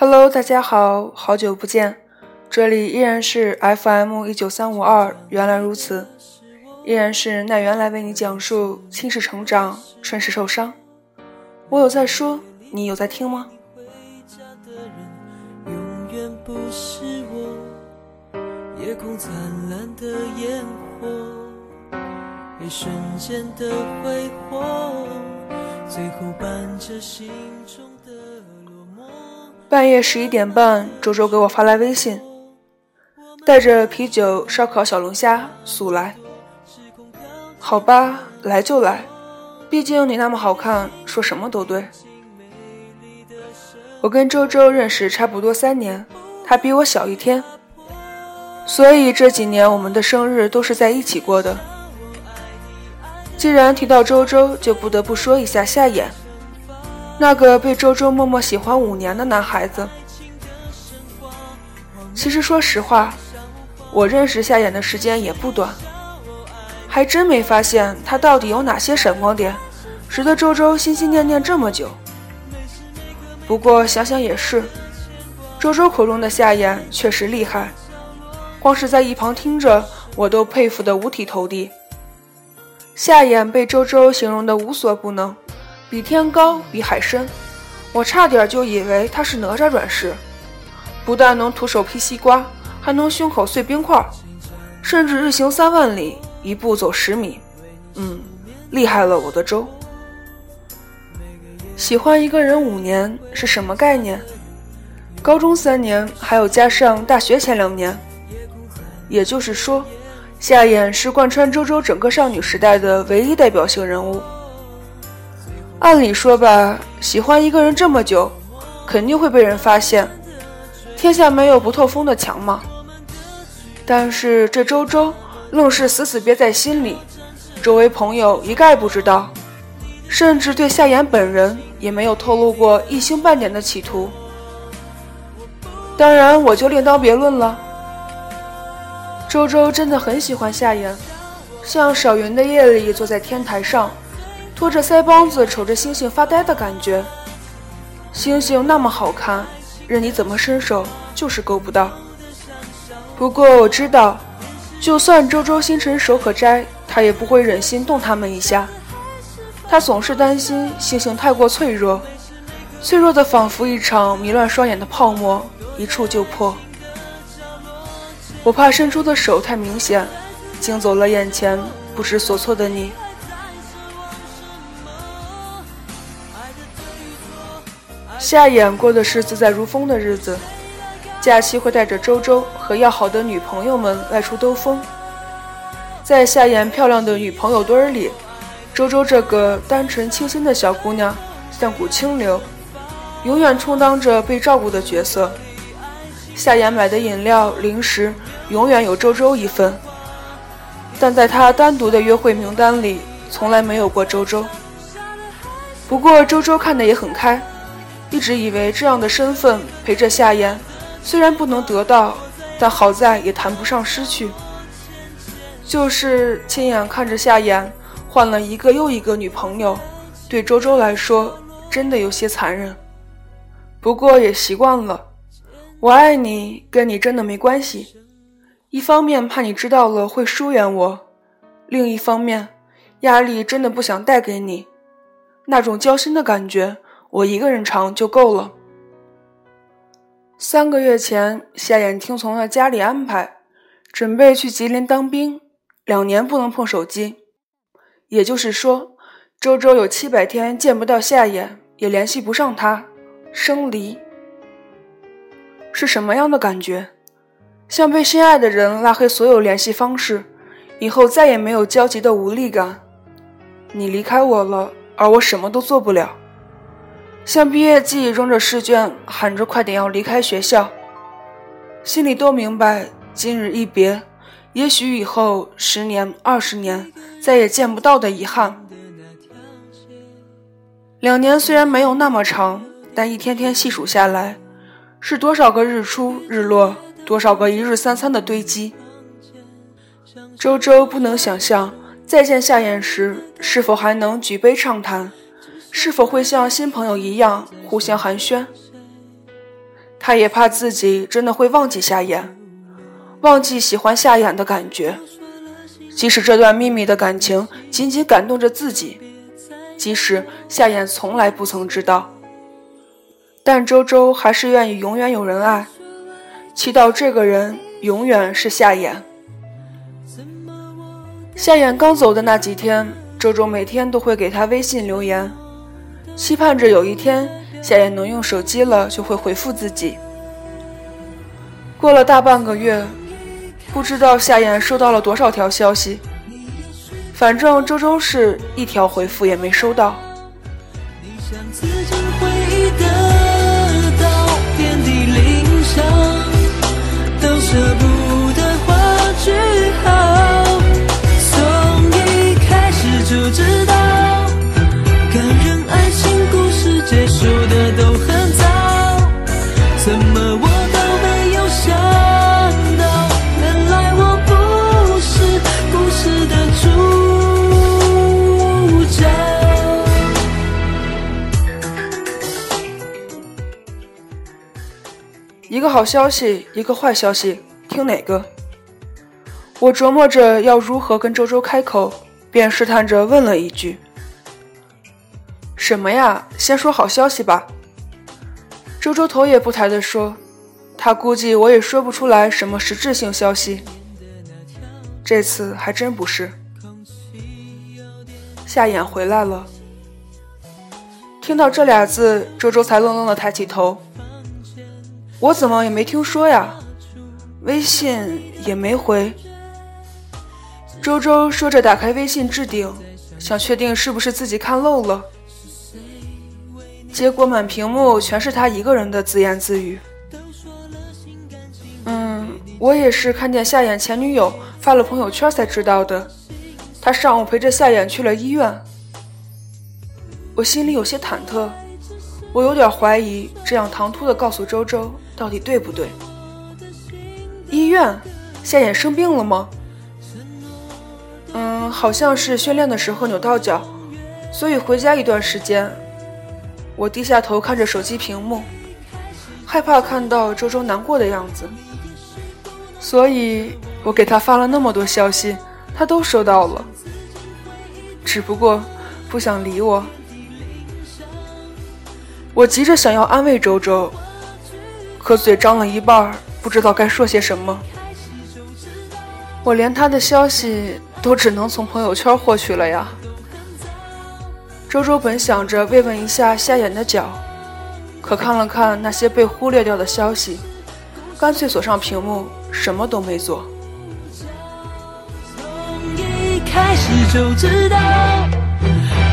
Hello，大家好，好久不见，这里依然是 FM 一九三五二，原来如此，依然是奈原来为你讲述亲世成长，顺势受伤。我有在说，你有在听吗？夜空灿烂的烟火，一瞬间的挥霍，最后伴着心中。半夜十一点半，周周给我发来微信，带着啤酒、烧烤、小龙虾，速来。好吧，来就来，毕竟你那么好看，说什么都对。我跟周周认识差不多三年，他比我小一天。所以这几年我们的生日都是在一起过的。既然提到周周，就不得不说一下夏衍，那个被周周默默喜欢五年的男孩子。其实说实话，我认识夏衍的时间也不短，还真没发现他到底有哪些闪光点，值得周周心心念念这么久。不过想想也是，周周口中的夏衍确实厉害。光是在一旁听着，我都佩服得五体投地。夏衍被周周形容的无所不能，比天高，比海深，我差点就以为他是哪吒转世，不但能徒手劈西瓜，还能胸口碎冰块，甚至日行三万里，一步走十米。嗯，厉害了我的周。喜欢一个人五年是什么概念？高中三年，还有加上大学前两年。也就是说，夏衍是贯穿周周整个少女时代的唯一代表性人物。按理说吧，喜欢一个人这么久，肯定会被人发现。天下没有不透风的墙嘛。但是这周周愣是死死憋在心里，周围朋友一概不知道，甚至对夏衍本人也没有透露过一星半点的企图。当然，我就另当别论了。周周真的很喜欢夏言，像少云的夜里坐在天台上，托着腮帮子瞅着星星发呆的感觉。星星那么好看，任你怎么伸手就是够不到。不过我知道，就算周周星辰手可摘，他也不会忍心动他们一下。他总是担心星星太过脆弱，脆弱的仿佛一场迷乱双眼的泡沫，一触就破。我怕伸出的手太明显，惊走了眼前不知所措的你。夏衍过的是自在如风的日子，假期会带着周周和要好的女朋友们外出兜风。在夏衍漂亮的女朋友堆里，周周这个单纯清新的小姑娘像股清流，永远充当着被照顾的角色。夏衍买的饮料、零食。永远有周周一份，但在他单独的约会名单里，从来没有过周周。不过周周看得也很开，一直以为这样的身份陪着夏言，虽然不能得到，但好在也谈不上失去。就是亲眼看着夏言换了一个又一个女朋友，对周周来说真的有些残忍。不过也习惯了，我爱你，跟你真的没关系。一方面怕你知道了会疏远我，另一方面压力真的不想带给你，那种交心的感觉我一个人尝就够了。三个月前，夏衍听从了家里安排，准备去吉林当兵，两年不能碰手机，也就是说，周周有七百天见不到夏衍，也联系不上他，生离是什么样的感觉？像被心爱的人拉黑所有联系方式，以后再也没有交集的无力感。你离开我了，而我什么都做不了。像毕业季扔着试卷，喊着快点要离开学校，心里都明白，今日一别，也许以后十年、二十年再也见不到的遗憾。两年虽然没有那么长，但一天天细数下来，是多少个日出日落。多少个一日三餐的堆积，周周不能想象再见夏燕时是否还能举杯畅谈，是否会像新朋友一样互相寒暄。他也怕自己真的会忘记夏言，忘记喜欢夏言的感觉。即使这段秘密的感情仅仅感动着自己，即使夏言从来不曾知道，但周周还是愿意永远有人爱，祈祷这个人永远是夏言。夏言刚走的那几天，周周每天都会给他微信留言，期盼着有一天夏言能用手机了，就会回复自己。过了大半个月，不知道夏言收到了多少条消息，反正周周是一条回复也没收到。一好消息，一个坏消息，听哪个？我琢磨着要如何跟周周开口，便试探着问了一句：“什么呀？先说好消息吧。”周周头也不抬地说：“他估计我也说不出来什么实质性消息。”这次还真不是。夏衍回来了。听到这俩字，周周才愣愣地抬起头。我怎么也没听说呀，微信也没回。周周说着，打开微信置顶，想确定是不是自己看漏了，结果满屏幕全是他一个人的自言自语。嗯，我也是看见夏衍前女友发了朋友圈才知道的，他上午陪着夏衍去了医院，我心里有些忐忑，我有点怀疑这样唐突的告诉周周。到底对不对？医院，夏衍生病了吗？嗯，好像是训练的时候扭到脚，所以回家一段时间。我低下头看着手机屏幕，害怕看到周周难过的样子，所以我给他发了那么多消息，他都收到了，只不过不想理我。我急着想要安慰周周。可嘴张了一半，不知道该说些什么。我连他的消息都只能从朋友圈获取了呀。周周本想着慰问一下夏衍的脚，可看了看那些被忽略掉的消息，干脆锁上屏幕，什么都没做。从一开始就知道，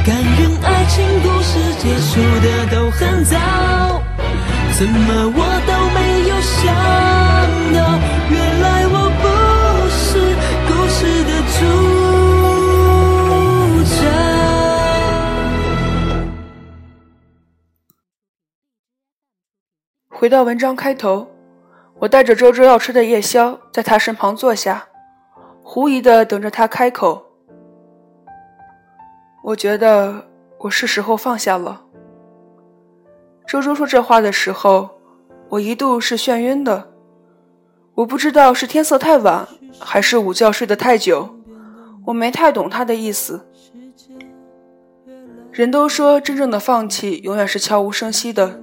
感人爱情故事结束的都很早。怎么我都没有想到，原来我不是故事的主角。回到文章开头，我带着周周要吃的夜宵，在他身旁坐下，狐疑的等着他开口。我觉得我是时候放下了。周周说这话的时候，我一度是眩晕的。我不知道是天色太晚，还是午觉睡得太久，我没太懂他的意思。人都说，真正的放弃永远是悄无声息的，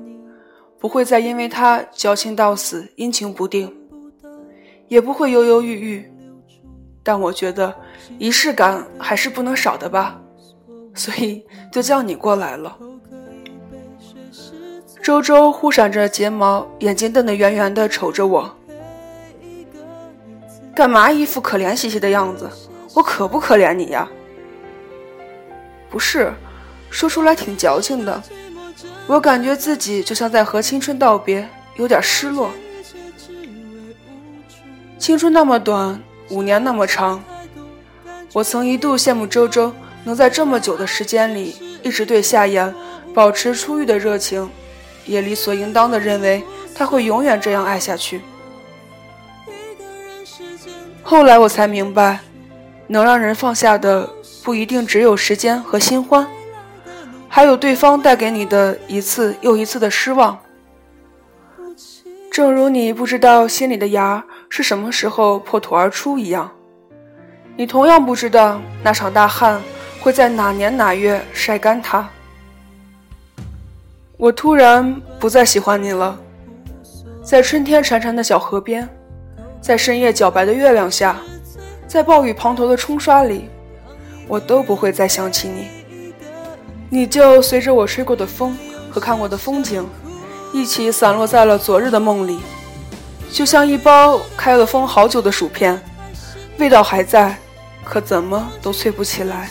不会再因为他矫情到死、阴晴不定，也不会犹犹豫豫。但我觉得仪式感还是不能少的吧，所以就叫你过来了。周周忽闪着睫毛，眼睛瞪得圆圆的，瞅着我。干嘛一副可怜兮兮的样子？我可不可怜你呀？不是，说出来挺矫情的。我感觉自己就像在和青春道别，有点失落。青春那么短，五年那么长。我曾一度羡慕周周能在这么久的时间里，一直对夏言保持初遇的热情。也理所应当的认为他会永远这样爱下去。后来我才明白，能让人放下的不一定只有时间和新欢，还有对方带给你的一次又一次的失望。正如你不知道心里的芽是什么时候破土而出一样，你同样不知道那场大旱会在哪年哪月晒干它。我突然不再喜欢你了，在春天潺潺的小河边，在深夜皎白的月亮下，在暴雨滂沱的冲刷里，我都不会再想起你。你就随着我吹过的风和看过的风景，一起散落在了昨日的梦里，就像一包开了封好久的薯片，味道还在，可怎么都脆不起来。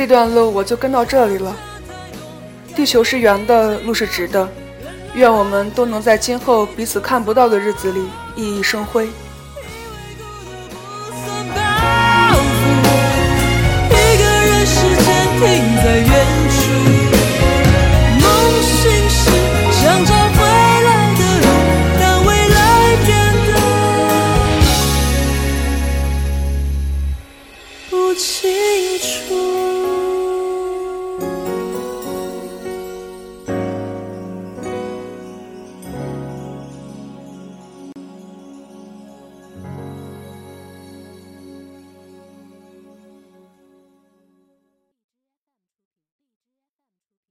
这段路我就跟到这里了。地球是圆的，路是直的，愿我们都能在今后彼此看不到的日子里熠熠生辉。